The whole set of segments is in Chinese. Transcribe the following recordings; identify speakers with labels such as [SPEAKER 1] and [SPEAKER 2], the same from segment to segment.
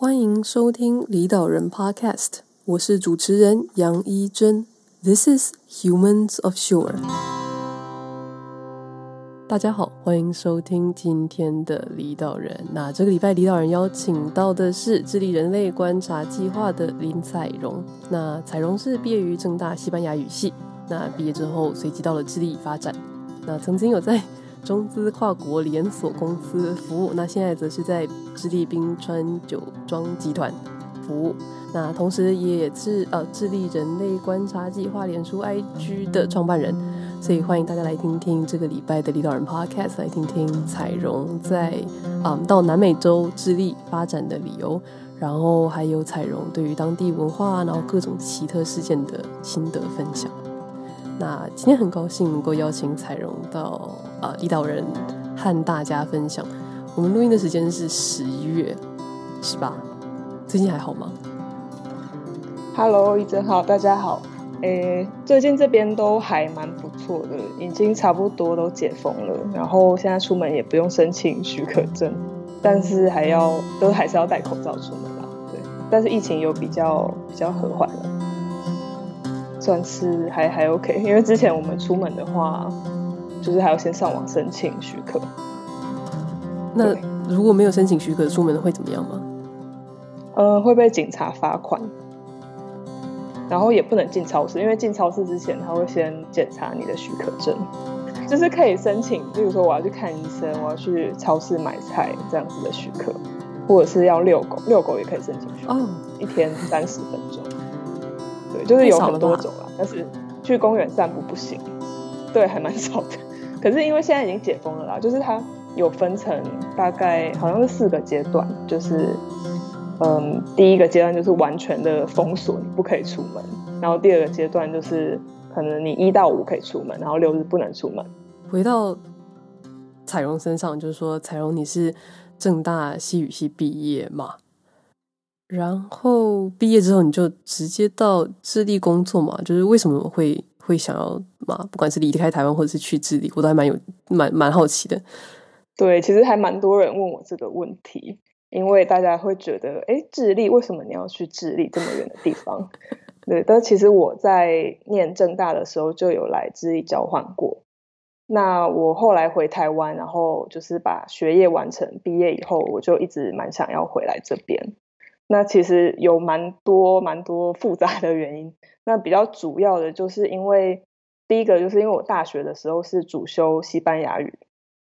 [SPEAKER 1] 欢迎收听离岛人 Podcast，我是主持人杨一真。This is Humans of Shore。大家好，欢迎收听今天的离岛人。那这个礼拜离岛人邀请到的是智力人类观察计划的林采蓉。那采蓉是毕业于政大西班牙语系，那毕业之后随即到了智利发展。那曾经有在中资跨国连锁公司服务，那现在则是在智利冰川酒庄集团服务。那同时也是呃致力人类观察计划脸书 IG 的创办人，所以欢迎大家来听听这个礼拜的领导人 Podcast，来听听彩荣在啊、嗯、到南美洲智利发展的理由，然后还有彩荣对于当地文化，然后各种奇特事件的心得分享。那今天很高兴能够邀请彩蓉到啊李导人和大家分享。我们录音的时间是十一月十八，最近还好吗
[SPEAKER 2] ？Hello，一真好，大家好。诶，最近这边都还蛮不错的，已经差不多都解封了，然后现在出门也不用申请许可证，但是还要都还是要戴口罩出门啦。对，但是疫情有比较比较和缓了。算是还还 OK，因为之前我们出门的话，就是还要先上网申请许可。
[SPEAKER 1] 那如果没有申请许可出门会怎么样吗？
[SPEAKER 2] 呃，会被警察罚款，然后也不能进超市，因为进超市之前他会先检查你的许可证，就是可以申请，比如说我要去看医生，我要去超市买菜这样子的许可，或者是要遛狗，遛狗也可以申请许可，哦，一天三十分钟。对，就是有很多种啦，但是去公园散步不行。对，还蛮少的。可是因为现在已经解封了啦，就是它有分成大概好像是四个阶段，就是嗯，第一个阶段就是完全的封锁，你不可以出门。然后第二个阶段就是可能你一到五可以出门，然后六日不能出门。
[SPEAKER 1] 回到彩荣身上，就是说彩荣你是正大西语系毕业嘛？然后毕业之后，你就直接到智利工作嘛？就是为什么会会想要嘛？不管是离开台湾，或者是去智利，我都还蛮有蛮蛮好奇的。
[SPEAKER 2] 对，其实还蛮多人问我这个问题，因为大家会觉得，哎，智利为什么你要去智利这么远的地方？对，但其实我在念正大的时候就有来智利交换过。那我后来回台湾，然后就是把学业完成，毕业以后，我就一直蛮想要回来这边。那其实有蛮多蛮多复杂的原因。那比较主要的就是因为第一个就是因为我大学的时候是主修西班牙语，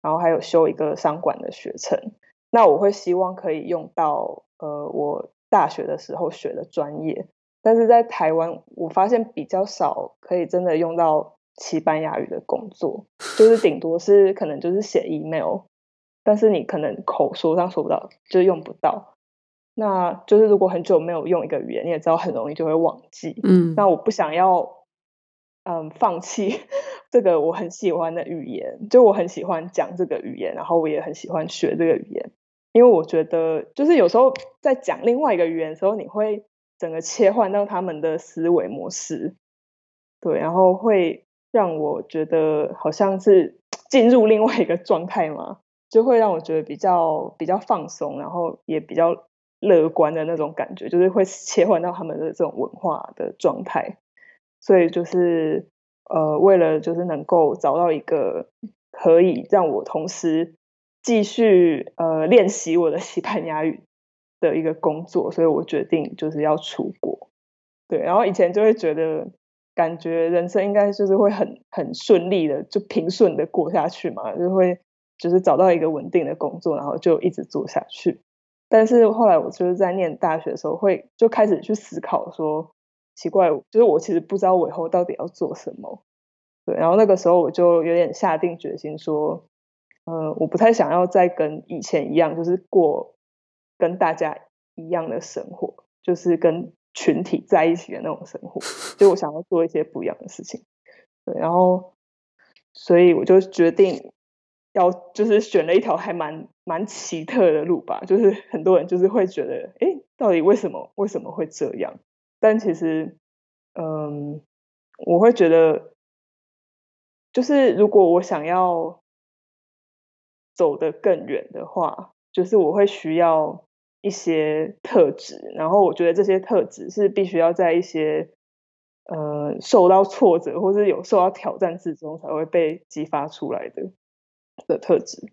[SPEAKER 2] 然后还有修一个商管的学程。那我会希望可以用到呃我大学的时候学的专业，但是在台湾我发现比较少可以真的用到西班牙语的工作，就是顶多是可能就是写 email，但是你可能口说上说不到，就用不到。那就是如果很久没有用一个语言，你也知道很容易就会忘记。嗯，那我不想要，嗯，放弃 这个我很喜欢的语言，就我很喜欢讲这个语言，然后我也很喜欢学这个语言，因为我觉得就是有时候在讲另外一个语言的时候，你会整个切换到他们的思维模式，对，然后会让我觉得好像是 进入另外一个状态嘛，就会让我觉得比较比较放松，然后也比较。乐观的那种感觉，就是会切换到他们的这种文化的状态，所以就是呃，为了就是能够找到一个可以让我同时继续呃练习我的西班牙语的一个工作，所以我决定就是要出国。对，然后以前就会觉得，感觉人生应该就是会很很顺利的，就平顺的过下去嘛，就会就是找到一个稳定的工作，然后就一直做下去。但是后来我就是在念大学的时候，会就开始去思考说，奇怪，就是我其实不知道我以后到底要做什么。对，然后那个时候我就有点下定决心说，呃，我不太想要再跟以前一样，就是过跟大家一样的生活，就是跟群体在一起的那种生活。就我想要做一些不一样的事情。对，然后所以我就决定。要就是选了一条还蛮蛮奇特的路吧，就是很多人就是会觉得，诶，到底为什么为什么会这样？但其实，嗯，我会觉得，就是如果我想要走得更远的话，就是我会需要一些特质，然后我觉得这些特质是必须要在一些呃受到挫折或是有受到挑战之中才会被激发出来的。的特质。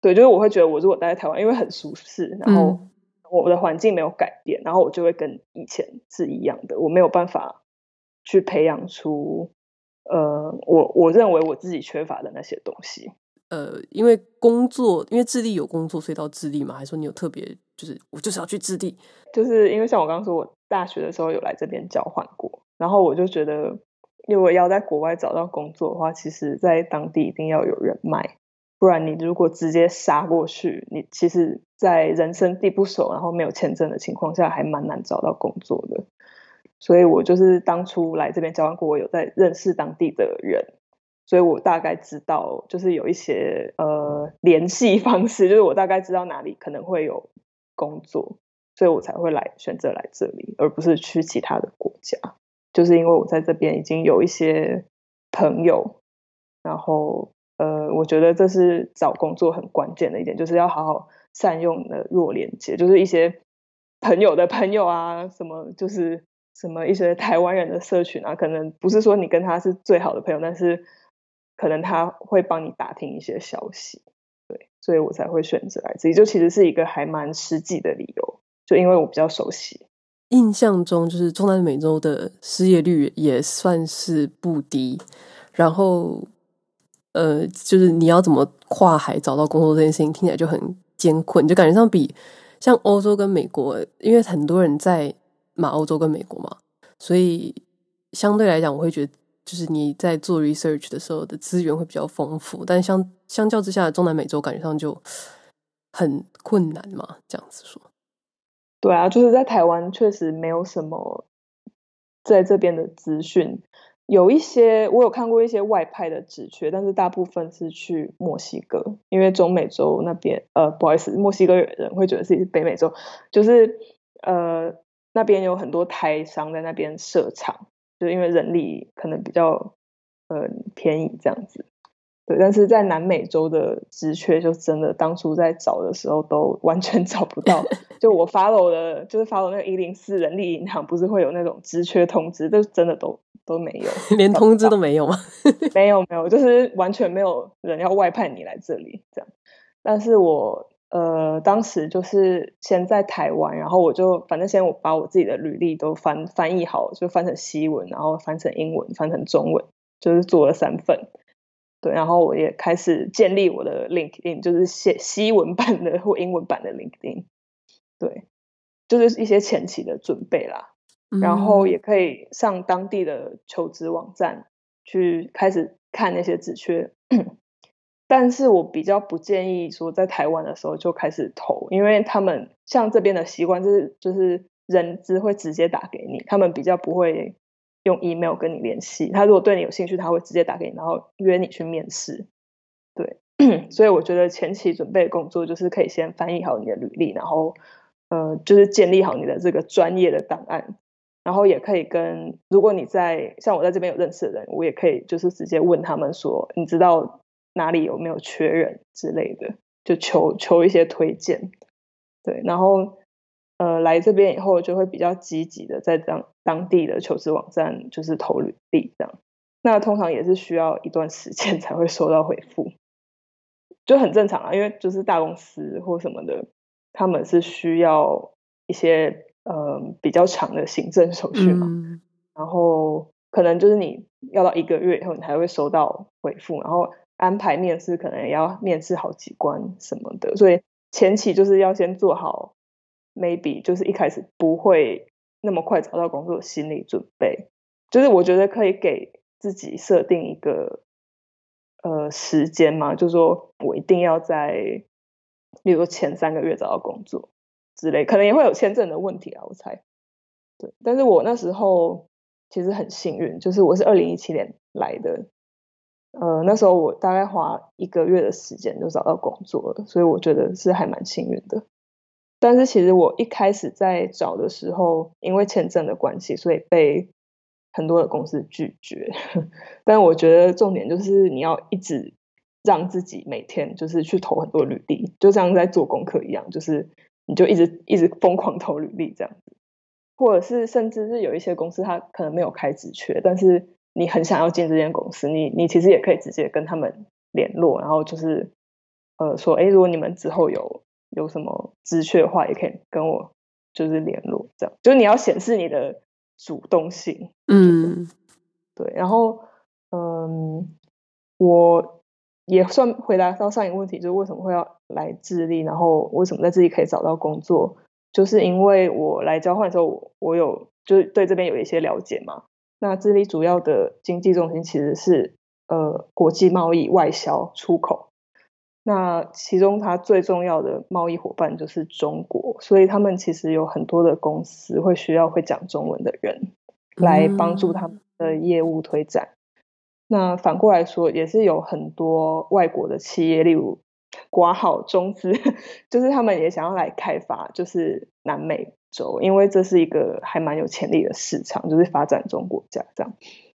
[SPEAKER 2] 对，就是我会觉得我如果待在台湾，因为很舒适，然后我的环境没有改变，然后我就会跟以前是一样的，我没有办法去培养出呃我我认为我自己缺乏的那些东西。
[SPEAKER 1] 呃，因为工作，因为智利有工作，所以到智利嘛？还是说你有特别，就是我就是要去智利？
[SPEAKER 2] 就是因为像我刚刚说，我大学的时候有来这边交换过，然后我就觉得，如果要在国外找到工作的话，其实在当地一定要有人脉，不然你如果直接杀过去，你其实，在人生地不熟，然后没有签证的情况下，还蛮难找到工作的。所以我就是当初来这边交换过，我有在认识当地的人。所以我大概知道，就是有一些呃联系方式，就是我大概知道哪里可能会有工作，所以我才会来选择来这里，而不是去其他的国家。就是因为我在这边已经有一些朋友，然后呃，我觉得这是找工作很关键的一点，就是要好好善用你的弱连接，就是一些朋友的朋友啊，什么就是什么一些台湾人的社群啊，可能不是说你跟他是最好的朋友，但是。可能他会帮你打听一些消息，对，所以我才会选择来这里。就其实是一个还蛮实际的理由，就因为我比较熟悉。
[SPEAKER 1] 印象中，就是中南美洲的失业率也算是不低。然后，呃，就是你要怎么跨海找到工作这件事情，听起来就很艰困，就感觉上比像欧洲跟美国，因为很多人在马欧洲跟美国嘛，所以相对来讲，我会觉得。就是你在做 research 的时候的资源会比较丰富，但相相较之下，中南美洲感觉上就很困难嘛，这样子说。
[SPEAKER 2] 对啊，就是在台湾确实没有什么在这边的资讯，有一些我有看过一些外派的职缺，但是大部分是去墨西哥，因为中美洲那边呃不好意思，墨西哥人会觉得自己是北美洲，就是呃那边有很多台商在那边设厂。就因为人力可能比较呃便宜这样子，对，但是在南美洲的职缺就真的当初在找的时候都完全 找不到。就我 follow 的，就是 follow 那个一零四人力银行，不是会有那种职缺通知，就真的都都没有，
[SPEAKER 1] 连通知都没有吗？
[SPEAKER 2] 没有没有，就是完全没有人要外派你来这里这样。但是我。呃，当时就是先在台湾，然后我就反正先我把我自己的履历都翻翻译好，就翻成西文，然后翻成英文，翻成中文，就是做了三份。对，然后我也开始建立我的 LinkedIn，就是写西文版的或英文版的 LinkedIn。对，就是一些前期的准备啦，然后也可以上当地的求职网站去开始看那些职缺。但是我比较不建议说在台湾的时候就开始投，因为他们像这边的习惯就是就是人资会直接打给你，他们比较不会用 email 跟你联系。他如果对你有兴趣，他会直接打给你，然后约你去面试。对，所以我觉得前期准备工作就是可以先翻译好你的履历，然后呃就是建立好你的这个专业的档案，然后也可以跟如果你在像我在这边有认识的人，我也可以就是直接问他们说，你知道。哪里有没有缺人之类的，就求求一些推荐，对，然后呃来这边以后就会比较积极的在当当地的求职网站就是投履历这样，那通常也是需要一段时间 才会收到回复，就很正常啊，因为就是大公司或什么的，他们是需要一些呃比较长的行政手续嘛，嗯、然后可能就是你要到一个月以后你才会收到回复，然后。安排面试可能也要面试好几关什么的，所以前期就是要先做好，maybe 就是一开始不会那么快找到工作的心理准备。就是我觉得可以给自己设定一个呃时间嘛，就是说我一定要在，例如说前三个月找到工作之类，可能也会有签证的问题啊，我猜。对，但是我那时候其实很幸运，就是我是二零一七年来的。呃，那时候我大概花一个月的时间就找到工作了，所以我觉得是还蛮幸运的。但是其实我一开始在找的时候，因为签证的关系，所以被很多的公司拒绝。但我觉得重点就是你要一直让自己每天就是去投很多履历，就像在做功课一样，就是你就一直一直疯狂投履历这样子，或者是甚至是有一些公司它可能没有开职缺，但是你很想要进这间公司，你你其实也可以直接跟他们联络，然后就是呃说，哎，如果你们之后有有什么职缺的话，也可以跟我就是联络，这样就是你要显示你的主动性，
[SPEAKER 1] 嗯，
[SPEAKER 2] 对，然后嗯，我也算回答到上一个问题，就是为什么会要来智利，然后为什么在智利可以找到工作，就是因为我来交换的时候，我，我有就是对这边有一些了解嘛。那智利主要的经济中心其实是呃国际贸易、外销、出口。那其中它最重要的贸易伙伴就是中国，所以他们其实有很多的公司会需要会讲中文的人来帮助他们的业务推展。嗯。那反过来说，也是有很多外国的企业，例如括号中资，就是他们也想要来开发，就是南美洲，因为这是一个还蛮有潜力的市场，就是发展中国家这样。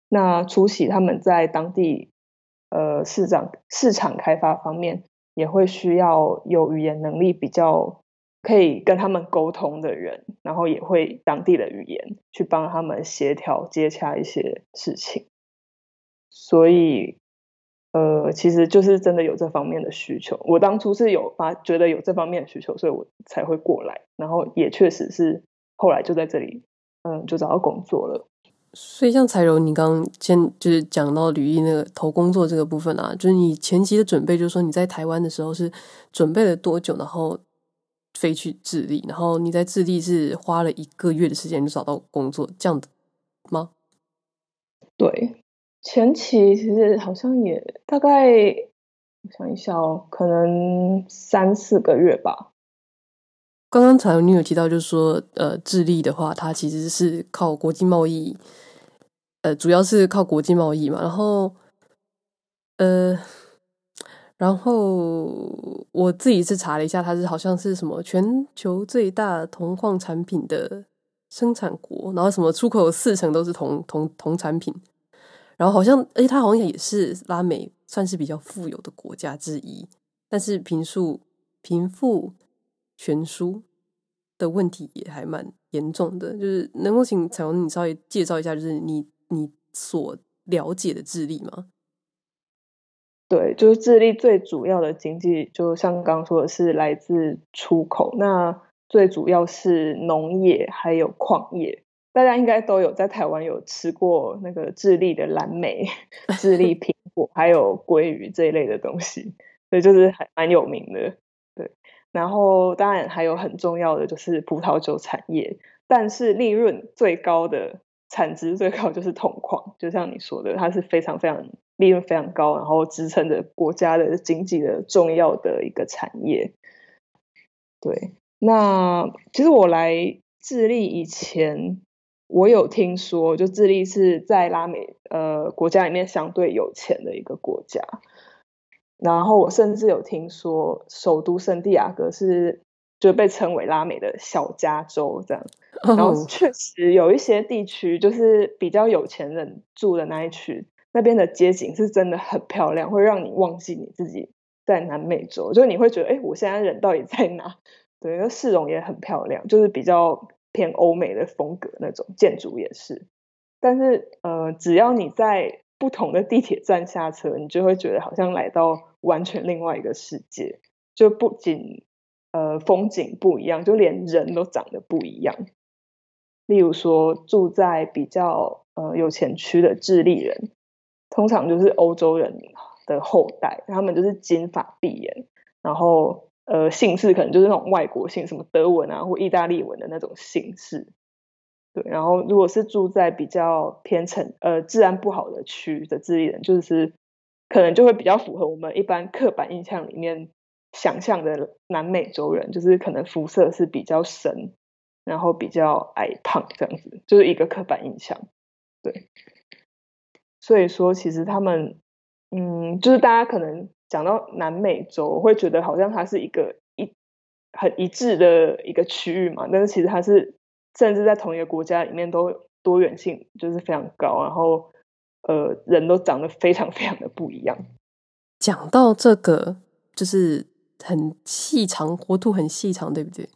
[SPEAKER 2] 那初期他们在当地呃市场市场开发方面。也会需要有语言能力比较可以跟他们沟通的人，然后也会当地的语言去帮他们协调接洽一些事情。所以，呃，其实就是真的有这方面的需求。我当初是有发觉得有这方面的需求，所以我才会过来。然后也确实是后来就在这里，嗯，就找到工作了。
[SPEAKER 1] 所以，像彩柔，你刚刚先就是讲到履历那个投工作这个部分啊，就是你前期的准备，就是说你在台湾的时候是准备了多久，然后飞去智利，然后你在智利是花了一个月的时间就找到工作，这样的吗？
[SPEAKER 2] 对，前期其实好像也大概，我想一下哦，可能三四个月吧。
[SPEAKER 1] 刚刚才你有提到，就是说，呃，智利的话，它其实是靠国际贸易。呃，主要是靠国际贸易嘛，然后，呃，然后我自己是查了一下，它是好像是什么全球最大铜矿产品的生产国，然后什么出口四成都是铜铜铜产品，然后好像，而且它好像也是拉美算是比较富有的国家之一，但是贫富贫富悬殊的问题也还蛮严重的，就是能够请彩虹你稍微介绍一下，就是你。你所了解的智利吗？
[SPEAKER 2] 对，就是智利最主要的经济，就像刚刚说的是来自出口。那最主要是农业还有矿业。大家应该都有在台湾有吃过那个智利的蓝莓、智利苹果，还有鲑鱼这一类的东西，所以就是还蛮有名的。对，然后当然还有很重要的就是葡萄酒产业，但是利润最高的。产值最高就是铜矿，就像你说的，它是非常非常利润非常高，然后支撑着国家的经济的重要的一个产业。对，那其实我来智利以前，我有听说，就智利是在拉美呃国家里面相对有钱的一个国家，然后我甚至有听说，首都圣地亚哥是就被称为拉美的小加州这样。然后确实有一些地区，就是比较有钱人住的那一区，那边的街景是真的很漂亮，会让你忘记你自己在南美洲，就是你会觉得，哎，我现在人到底在哪？对，那市容也很漂亮，就是比较偏欧美的风格那种建筑也是。但是，呃，只要你在不同的地铁站下车，你就会觉得好像来到完全另外一个世界，就不仅呃风景不一样，就连人都长得不一样。例如说，住在比较呃有钱区的智利人，通常就是欧洲人的后代，他们就是金发碧眼，然后呃姓氏可能就是那种外国姓，什么德文啊或意大利文的那种姓氏。对，然后如果是住在比较偏城呃治安不好的区的智利人，就是可能就会比较符合我们一般刻板印象里面想象的南美洲人，就是可能肤色是比较深。然后比较矮胖这样子，就是一个刻板印象，对。所以说，其实他们，嗯，就是大家可能讲到南美洲，我会觉得好像它是一个一很一致的一个区域嘛，但是其实它是甚至在同一个国家里面都多元性就是非常高，然后呃，人都长得非常非常的不一样。
[SPEAKER 1] 讲到这个，就是很细长，国土很细长，对不对？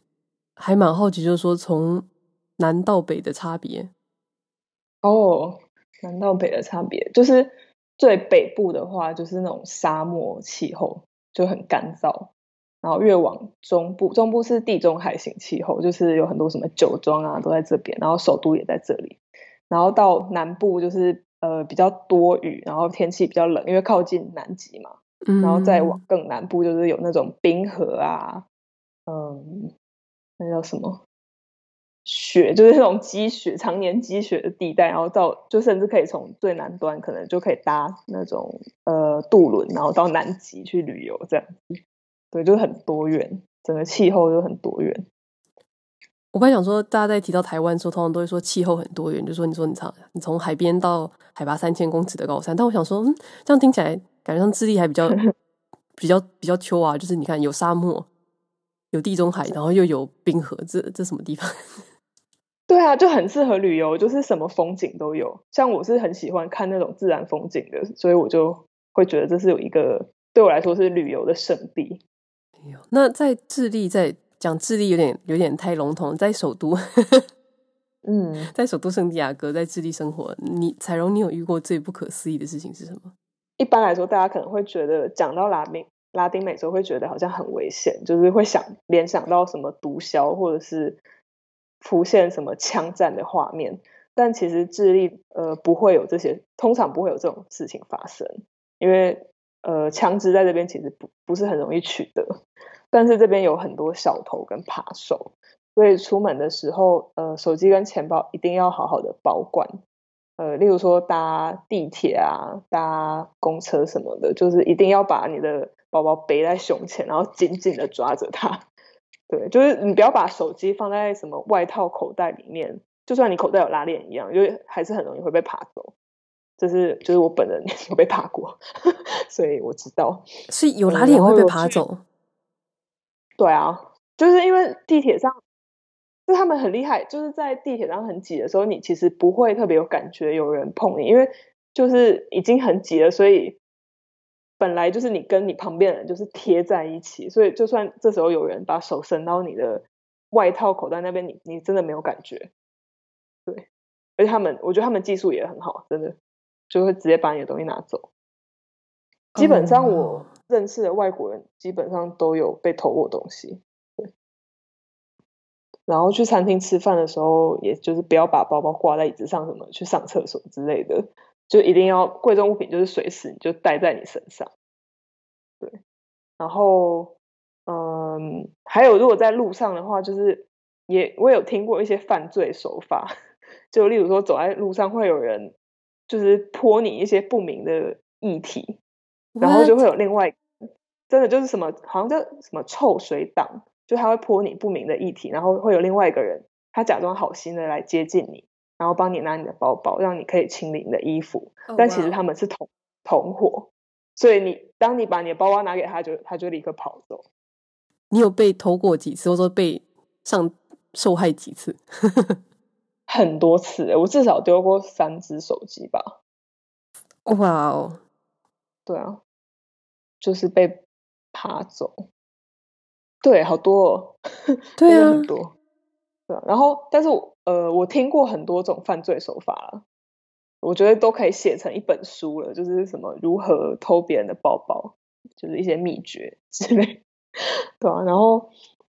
[SPEAKER 1] 还蛮好奇，就是说从南到北的差别。
[SPEAKER 2] 哦，南到北的差别，就是最北部的话，就是那种沙漠气候，就很干燥。然后越往中部，中部是地中海型气候，就是有很多什么酒庄啊都在这边，然后首都也在这里。然后到南部就是呃比较多雨，然后天气比较冷，因为靠近南极嘛。嗯。然后再往更南部就是有那种冰河啊，嗯，那叫什么雪，就是那种积雪，常年积雪的地带。然后到就甚至可以从最南端可能就可以搭那种呃渡轮，然后到南极去旅游这样子。对，就是很多元，整个气候就很多元。
[SPEAKER 1] 我本来想说，大家在提到台湾的时候，通常都会说气候很多元，就说你说你从你从海边到海拔三千公尺的高山，但我想说，嗯，这样听起来感觉上智利还比较 比较比较秋啊，就是你看有沙漠，有地中海，然后又有冰河，这这什么地方？
[SPEAKER 2] 对啊，就很适合旅游，就是什么风景都有。像我是很喜欢看那种自然风景的，所以我就会觉得这是有一个对我来说是旅游的圣地。
[SPEAKER 1] 那在智利，在讲智利有点有点太笼统，在首都，嗯，在首都圣地亚哥，在智利生活，你彩荣，你有遇过最不可思议的事情是什么？
[SPEAKER 2] 一般来说，大家可能会觉得讲到拉美拉丁美洲，会觉得好像很危险，就是会想联想到什么毒枭，或者是浮现什么枪战的画面。但其实智利呃不会有这些，通常不会有这种事情发生，因为。呃，枪支在这边其实不不是很容易取得，但是这边有很多小偷跟扒手，所以出门的时候，呃，手机跟钱包一定要好好的保管。呃，例如说搭地铁啊、搭公车什么的，就是一定要把你的包包背在胸前，然后紧紧的抓着它。对，就是你不要把手机放在什么外套口袋里面，就算你口袋有拉链一样，因为还是很容易会被爬走。就是就是我本人 有被爬过，所以我知道，
[SPEAKER 1] 所以有拉链也会被爬走。
[SPEAKER 2] 对啊，就是因为地铁上，就他们很厉害，就是在地铁上很挤的时候，你其实不会特别有感觉有人碰你，因为就是已经很挤了，所以本来就是你跟你旁边的人就是贴在一起，所以就算这时候有人把手伸到你的外套口袋那边，你你真的没有感觉。对，而且他们，我觉得他们技术也很好，真的。就会直接把你的东西拿走。基本上我认识的外国人基本上都有被偷过东西。对。然后去餐厅吃饭的时候，也就是不要把包包挂在椅子上，什么去上厕所之类的，就一定要贵重物品就是随时你就带在你身上。对。然后，嗯，还有如果在路上的话，就是也我有听过一些犯罪手法，就例如说走在路上会有人。就是泼你一些不明的液体，然后就会有另外真的就是什么，好像叫什么臭水党，就他会泼你不明的液体，然后会有另外一个人，他假装好心的来接近你，然后帮你拿你的包包，让你可以清理你的衣服，但其实他们是同同伙，所以你当你把你的包包拿给他，就他就立刻跑走。
[SPEAKER 1] 你有被偷过几次，或者说被上受害几次？
[SPEAKER 2] 很多次，我至少丢过三只手机吧。
[SPEAKER 1] 哇哦，
[SPEAKER 2] 对啊，就是被扒走。对，好多哦，
[SPEAKER 1] 对啊，
[SPEAKER 2] 很多。然后，但是呃，我听过很多种犯罪手法了，我觉得都可以写成一本书了，就是什么如何偷别人的包包，就是一些秘诀 之类。对啊，然后。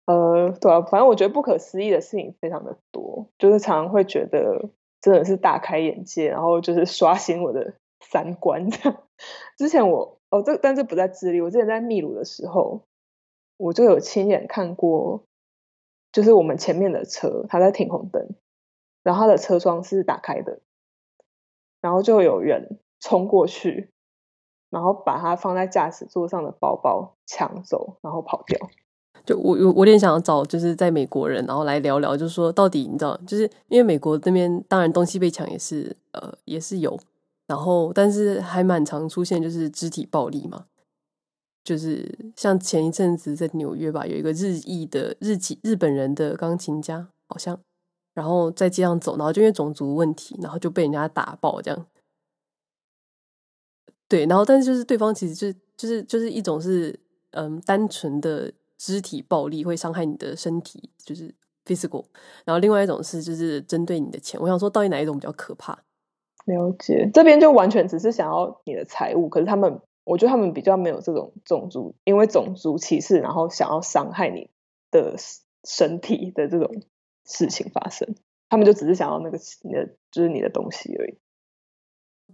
[SPEAKER 2] 呃，对啊，反正我觉得不可思议的事情非常的多，就是常常会觉得真的是大开眼界，然后就是刷新我的三观这样。之前我哦，这但这不在智利，我之前在秘鲁的时候，我就有亲眼看过，就是我们前面的车，他在停红灯，然后他的车窗是打开的，然后就有人冲过去，然后把他放在驾驶座上的包包抢走，然后跑掉。
[SPEAKER 1] 就我我我有点想要找就是在美国人，然后来聊聊，就是说到底你知道，就是因为美国那边当然东西被抢也是呃也是有，然后但是还蛮常出现就是肢体暴力嘛，就是像前一阵子在纽约吧，有一个日裔的日籍日本人的钢琴家好像，然后在街上走，然后就因为种族问题，然后就被人家打爆这样，对，然后但是就是对方其实就是就是就是一种是嗯单纯的。肢体暴力会伤害你的身体，就是 physical，然后另外一种是就是针对你的钱。我想说，到底哪一种比较可怕？
[SPEAKER 2] 了解，这边就完全只是想要你的财物，可是他们，我觉得他们比较没有这种种族，因为种族歧视，然后想要伤害你的身体的这种事情发生。他们就只是想要那个你的，就是你的东西而已。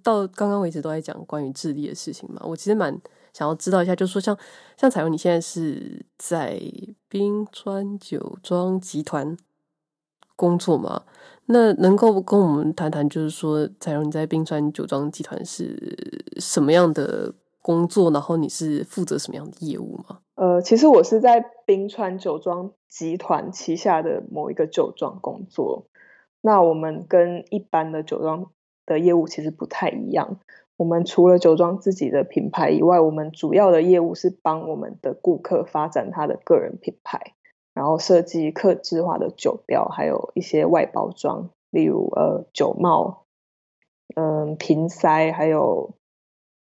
[SPEAKER 1] 到刚刚为止都在讲关于智利的事情嘛，我其实蛮想要知道一下，就是说像像采蓉，你现在是在冰川酒庄集团工作吗？那能够跟我们谈谈，就是说采蓉你在冰川酒庄集团是什么样的工作，然后你是负责什么样的业务吗？
[SPEAKER 2] 呃，其实我是在冰川酒庄集团旗下的某一个酒庄工作。那我们跟一般的酒庄的业务其实不太一样。我们除了酒庄自己的品牌以外，我们主要的业务是帮我们的顾客发展他的个人品牌，然后设计客制化的酒标，还有一些外包装，例如呃酒帽、嗯、瓶塞，还有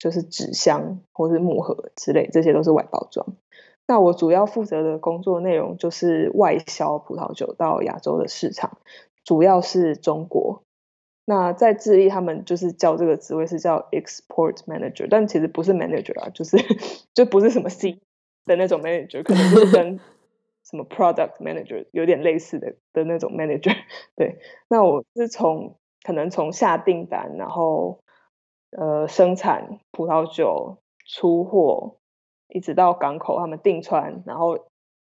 [SPEAKER 2] 就是纸箱或是木盒之类，这些都是外包装。那我主要负责的工作内容就是外销葡萄酒到亚洲的市场。主要是中国，那在智利他们就是叫这个职位是叫 export manager，但其实不是 manager 啊，就是 就不是什么 C 的那种 manager，可能就是跟 什么 product manager 有点类似的的那种 manager。对，那我是从可能从下订单，然后呃生产葡萄酒、出货，一直到港口他们订船，然后。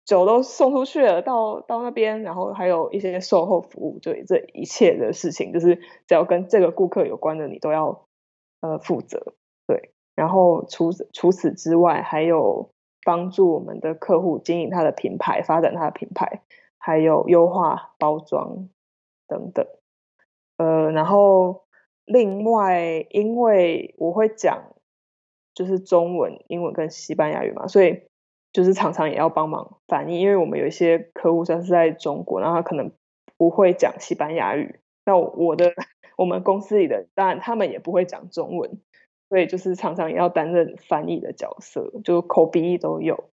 [SPEAKER 2] 酒都送出去了，到到那边，然后还有一些售后服务，就这一切的事情，就是只要跟这个顾客有关的，你都要呃负责。对，然后除除此之外，还有帮助我们的客户经营他的品牌，发展他的品牌，还有优化包装等等。呃，然后另外，因为我会讲就是中文、英文跟西班牙语嘛，所以。就是常常也要帮忙翻译，因为我们有一些客户像是在中国，然后他可能不会讲西班牙语。那我的我们公司里的当然他们也不会讲中文，所以就是常常也要担任翻译的角色，就口鼻译都有。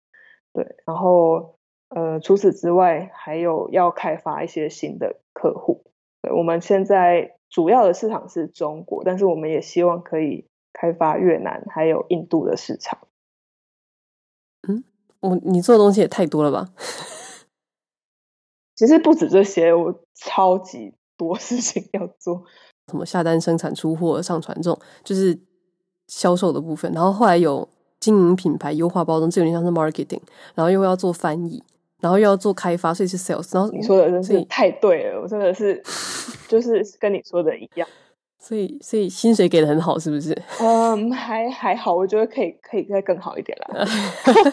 [SPEAKER 2] 对，然后呃除此之外还有要开发一些新的客户。对，我们现在主要的市场是中国，但是我们也希望可以开发越南还有印度的市场。
[SPEAKER 1] 嗯。我你做的东西也太多了吧？
[SPEAKER 2] 其实不止这些，我超级多事情要做。
[SPEAKER 1] 什么下单、生产、出货、上传这种，就是销售的部分。然后后来有经营品牌、优化包装，这有点像是 marketing。然后又要做翻译，然后又要做开发，所以是 sales。然后
[SPEAKER 2] 你说的真是太对了，我真的是 就是跟你说的一样。
[SPEAKER 1] 所以，所以薪水给的很好，是不是？
[SPEAKER 2] 嗯，还还好，我觉得可以，可以再更好一点啦。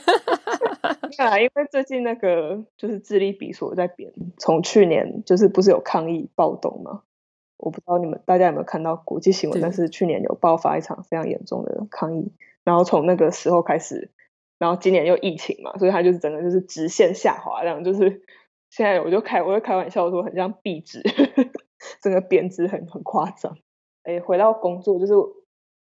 [SPEAKER 2] 对啊，因为最近那个就是智利比索在贬，从去年就是不是有抗议暴动吗？我不知道你们大家有没有看到国际新闻，但是去年有爆发一场非常严重的抗议，然后从那个时候开始，然后今年又疫情嘛，所以它就是整个就是直线下滑，这样就是现在我就开我就开玩笑说，很像币值，整个贬值很很夸张。哎，回到工作就是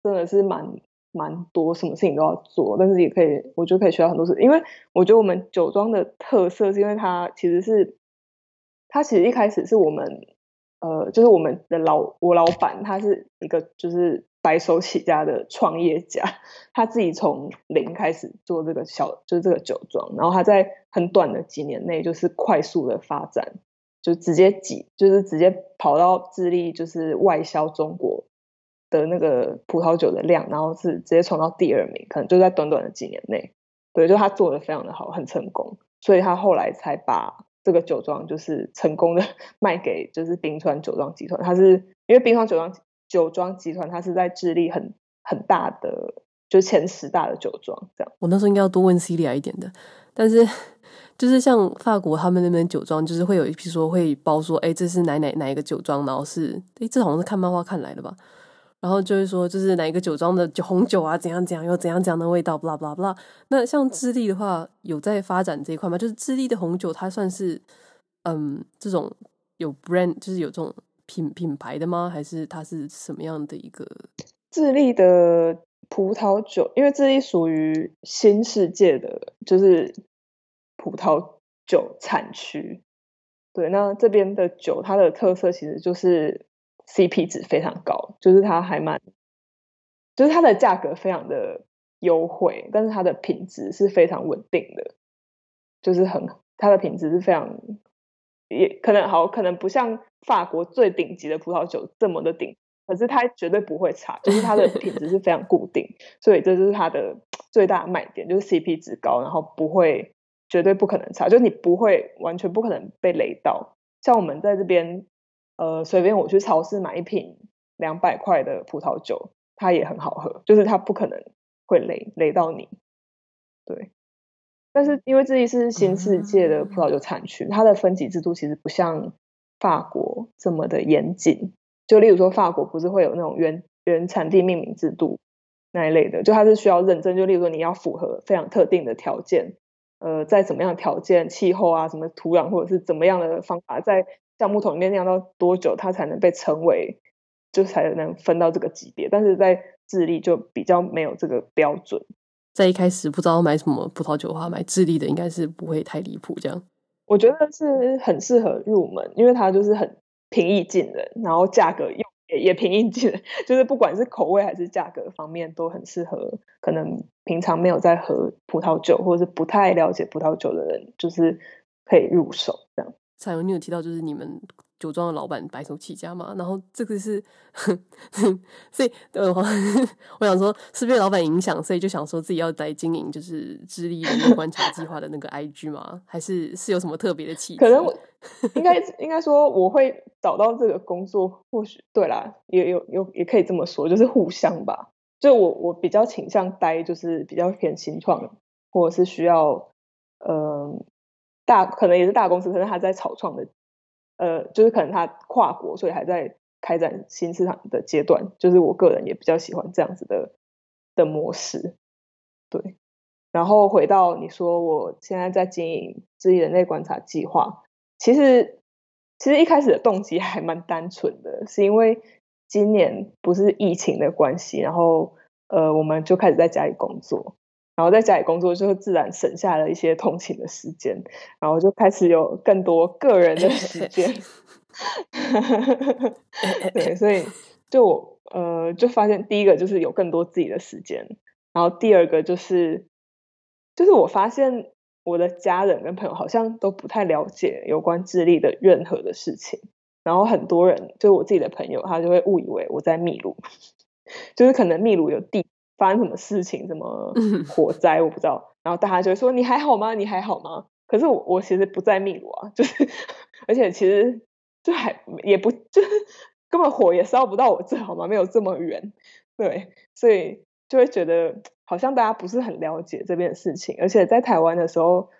[SPEAKER 2] 真的是蛮蛮多，什么事情都要做，但是也可以，我觉得可以学到很多事。因为我觉得我们酒庄的特色是因为它其实是，它其实一开始是我们，呃，就是我们的老我老板他是一个就是白手起家的创业家，他自己从零开始做这个小就是这个酒庄，然后他在很短的几年内就是快速的发展。就直接挤，就是直接跑到智利，就是外销中国的那个葡萄酒的量，然后是直接冲到第二名，可能就在短短的几年内，对，就他做的非常的好，很成功，所以他后来才把这个酒庄就是成功的 卖给就是冰川酒庄集团，它是因为冰川酒庄酒庄集团，它是在智利很很大的，就是前十大的酒庄这样。
[SPEAKER 1] 我那时候应该要多问 Celia 一点的，但是。就是像法国他们那边酒庄，就是会有，一批说会包说，哎，这是哪哪哪一个酒庄，然后是，哎，这好像是看漫画看来的吧，然后就是说，就是哪一个酒庄的酒红酒啊，怎样怎样，有怎样怎样的味道，blah blah blah。那像智利的话，有在发展这一块吗？就是智利的红酒，它算是，嗯，这种有 brand，就是有这种品品牌的吗？还是它是什么样的一个？
[SPEAKER 2] 智利的葡萄酒，因为智利属于新世界的，就是。葡萄酒产区，对，那这边的酒它的特色其实就是 CP 值非常高，就是它还蛮，就是它的价格非常的优惠，但是它的品质是非常稳定的，就是很它的品质是非常，也可能好，可能不像法国最顶级的葡萄酒这么的顶，可是它绝对不会差，就是它的品质是非常固定，所以这就是它的最大卖点，就是 CP 值高，然后不会。绝对不可能差，就你不会完全不可能被雷到。像我们在这边，呃，随便我去超市买一瓶两百块的葡萄酒，它也很好喝，就是它不可能会雷雷到你。对，但是因为智利是新世界的葡萄酒产区，它的分级制度其实不像法国这么的严谨。就例如说，法国不是会有那种原原产地命名制度那一类的，就它是需要认证。就例如说，你要符合非常特定的条件。呃，在怎么样条件、气候啊，什么土壤，或者是怎么样的方法，在橡木桶里面酿到多久，它才能被称为，就才能分到这个级别？但是在智利就比较没有这个标准。
[SPEAKER 1] 在一开始不知道买什么葡萄酒的话，买智利的应该是不会太离谱。这样，
[SPEAKER 2] 我觉得是很适合入门，因为它就是很平易近人，然后价格又。也也平易近人，就是不管是口味还是价格方面，都很适合可能平常没有在喝葡萄酒，或者是不太了解葡萄酒的人，就是可以入手这样。
[SPEAKER 1] 彩蓉，你有提到就是你们。酒庄的老板白手起家嘛，然后这个是，所以呃，我想说是被老板影响，所以就想说自己要来经营，就是智利人类观察计划的那个 IG 吗？还是是有什么特别的契机？
[SPEAKER 2] 可能我应该应该说我会找到这个工作，或许对啦，也有有也可以这么说，就是互相吧。就我我比较倾向待，就是比较偏新创，或者是需要嗯、呃、大可能也是大公司，可是他在草创的。呃，就是可能他跨国，所以还在开展新市场的阶段。就是我个人也比较喜欢这样子的的模式，对。然后回到你说，我现在在经营智利人类观察计划，其实其实一开始的动机还蛮单纯的，是因为今年不是疫情的关系，然后呃，我们就开始在家里工作。然后在家里工作，就会自然省下了一些通勤的时间，然后就开始有更多个人的时间。对，所以就我呃，就发现第一个就是有更多自己的时间，然后第二个就是，就是我发现我的家人跟朋友好像都不太了解有关智利的任何的事情，然后很多人就我自己的朋友，他就会误以为我在秘鲁，就是可能秘鲁有地。发生什么事情？什么火灾？我不知道。然后大家就会说：“你还好吗？你还好吗？”可是我我其实不在秘鲁啊，就是而且其实就还也不就是根本火也烧不到我这好吗？没有这么远，对，所以就会觉得好像大家不是很了解这边的事情。而且在台湾的时候，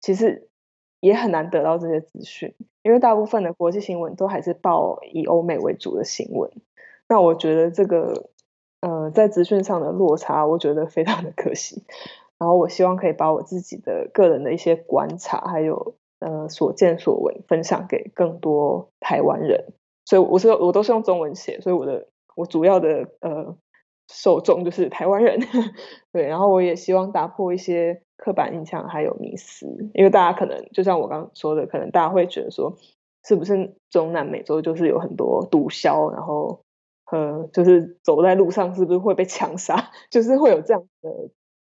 [SPEAKER 2] 其实也很难得到这些资讯，因为大部分的国际新闻都还是报以欧美为主的新闻。那我觉得这个。呃，在资讯上的落差，我觉得非常的可惜。然后我希望可以把我自己的个人的一些观察，还有呃所见所闻，分享给更多台湾人。所以我是我都是用中文写，所以我的我主要的呃受众就是台湾人。对，然后我也希望打破一些刻板印象还有迷思，因为大家可能就像我刚刚说的，可能大家会觉得说，是不是中南美洲就是有很多毒枭，然后。呃，就是走在路上是不是会被枪杀？就是会有这样的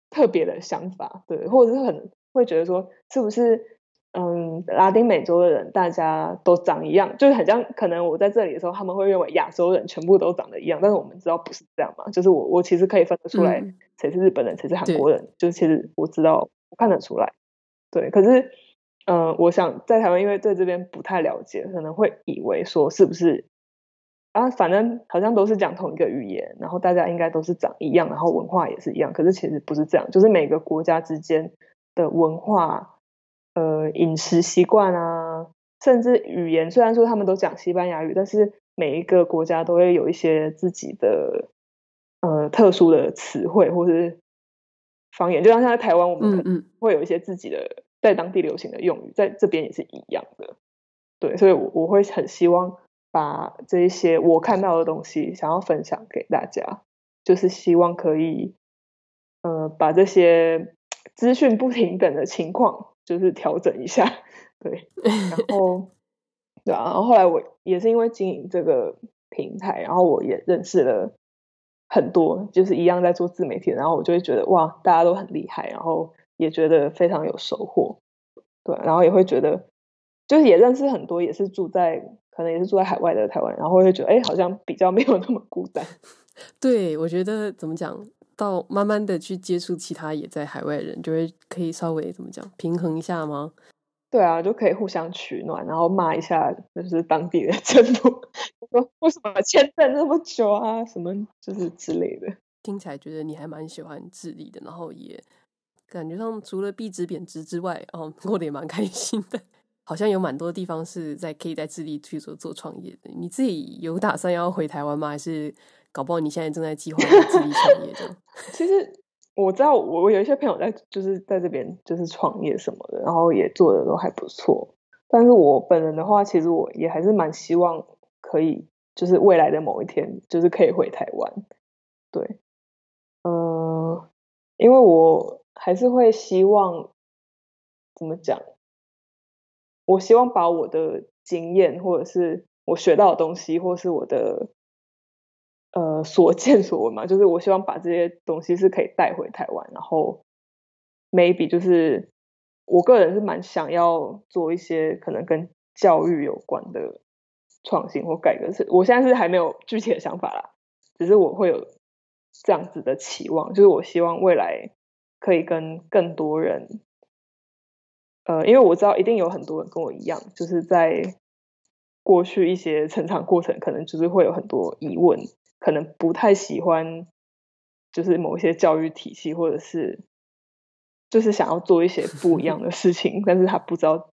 [SPEAKER 2] 特别的想法，对，或者是很会觉得说，是不是嗯，拉丁美洲的人大家都长一样，就是很像。可能我在这里的时候，他们会认为亚洲人全部都长得一样，但是我们知道不是这样嘛。就是我我其实可以分得出来，谁是日本人，谁是韩国人，就是其实我知道，我看得出来。对，可是嗯，我想在台湾，因为对这边不太了解，可能会以为说是不是。啊，反正好像都是讲同一个语言，然后大家应该都是长一样，然后文化也是一样。可是其实不是这样，就是每个国家之间的文化、呃饮食习惯啊，甚至语言，虽然说他们都讲西班牙语，但是每一个国家都会有一些自己的呃特殊的词汇或是方言。就像现在台湾，我们可能会有一些自己的在当地流行的用语，在这边也是一样的。对，所以我我会很希望。把这一些我看到的东西想要分享给大家，就是希望可以，呃，把这些资讯不平等的情况就是调整一下，对，然后对啊，然后后来我也是因为经营这个平台，然后我也认识了很多就是一样在做自媒体，然后我就会觉得哇，大家都很厉害，然后也觉得非常有收获。对，然后也会觉得，就是也认识很多也是住在可能也是住在海外的台湾，然后会觉得哎，好像比较没有那么孤单。
[SPEAKER 1] 对，我觉得怎么讲？到慢慢的去接触其他也在海外人，就会可以稍微怎么讲平衡一下吗？
[SPEAKER 2] 对啊，就可以互相取暖，然后骂一下就是当地的政府，说为什么签证那么久啊，什么就是之类的。
[SPEAKER 1] 听起来觉得你还蛮喜欢智利的，然后也感觉上除了币值贬值之外，哦，过得也蛮开心的。好像有蛮多地方是在可以在智利去做做创业的。你自己有打算要回台湾吗？还是？搞不好你现在正在计划自己创业的。
[SPEAKER 2] 其实我知道，我我有一些朋友在，就是在这边就是创业什么的，然后也做的都还不错。但是我本人的话，其实我也还是蛮希望可以，就是未来的某一天，就是可以回台湾。对，嗯、因为我还是会希望，怎么讲？我希望把我的经验，或者是我学到的东西，或是我的。呃，所见所闻嘛，就是我希望把这些东西是可以带回台湾，然后 maybe 就是我个人是蛮想要做一些可能跟教育有关的创新或改革，是我现在是还没有具体的想法啦，只是我会有这样子的期望，就是我希望未来可以跟更多人，呃，因为我知道一定有很多人跟我一样，就是在过去一些成长过程，可能就是会有很多疑问。可能不太喜欢，就是某一些教育体系，或者是就是想要做一些不一样的事情，但是他不知道，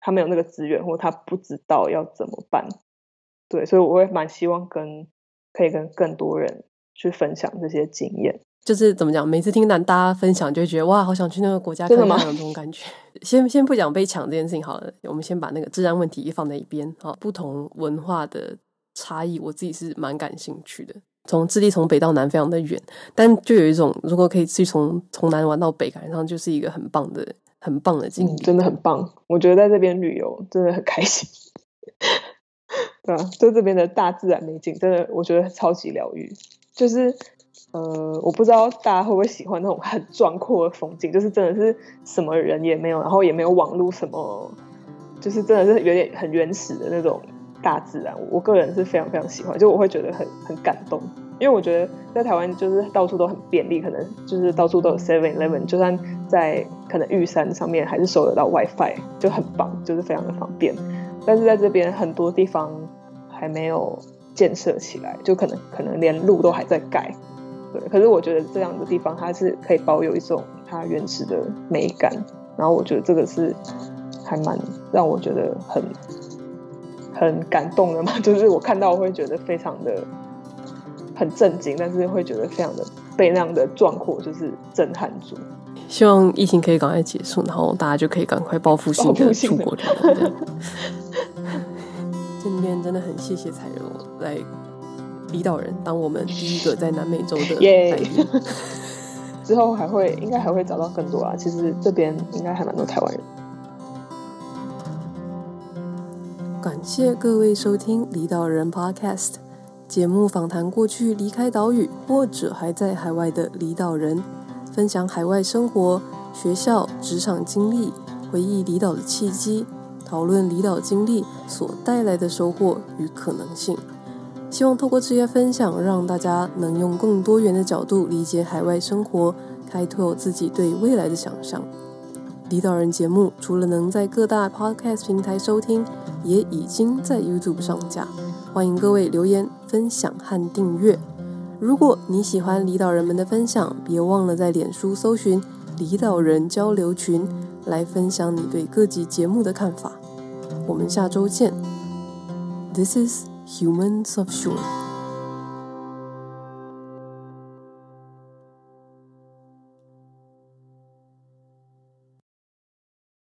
[SPEAKER 2] 他没有那个资源，或他不知道要怎么办。对，所以我会蛮希望跟可以跟更多人去分享这些经验。
[SPEAKER 1] 就是怎么讲，每次听到大家分享，就会觉得哇，好想去那个国家看看，有这种感觉。先先不讲被抢这件事情好了，我们先把那个治安问题放在一边。好，不同文化的。差异，我自己是蛮感兴趣的。从智利从北到南非常的远，但就有一种如果可以去从从南玩到北，感觉上就是一个很棒的、很棒的经历。
[SPEAKER 2] 嗯，真的很棒。我觉得在这边旅游真的很开心，对啊，就这边的大自然美景，真的我觉得超级疗愈。就是呃，我不知道大家会不会喜欢那种很壮阔的风景，就是真的是什么人也没有，然后也没有网络什么，就是真的是有点很原始的那种。大自然，我个人是非常非常喜欢，就我会觉得很很感动，因为我觉得在台湾就是到处都很便利，可能就是到处都有 Seven Eleven，就算在可能玉山上面还是收得到 WiFi，就很棒，就是非常的方便。但是在这边很多地方还没有建设起来，就可能可能连路都还在盖，对。可是我觉得这样的地方它是可以保有一种它原始的美感，然后我觉得这个是还蛮让我觉得很。很感动的嘛，就是我看到我会觉得非常的很震惊，但是会觉得非常的被那样的壮阔就是震撼住。
[SPEAKER 1] 希望疫情可以赶快结束，然后大家就可以赶快报复性的出国这样。今天真的很谢谢彩柔来离岛人当我们第一个在南美洲的耶。Yeah.
[SPEAKER 2] 之后还会应该还会找到更多啊，其实这边应该还蛮多台湾人。
[SPEAKER 1] 感谢各位收听《离岛人 Podcast》节目，访谈过去离开岛屿或者还在海外的离岛人，分享海外生活、学校、职场经历，回忆离岛的契机，讨论离岛经历所带来的收获与可能性。希望透过这些分享，让大家能用更多元的角度理解海外生活，开拓自己对未来的想象。离岛人节目除了能在各大 Podcast 平台收听，也已经在 YouTube 上架。欢迎各位留言、分享和订阅。如果你喜欢离岛人们的分享，别忘了在脸书搜寻“离岛人交流群”来分享你对各集节目的看法。我们下周见。This is Humans of Shore。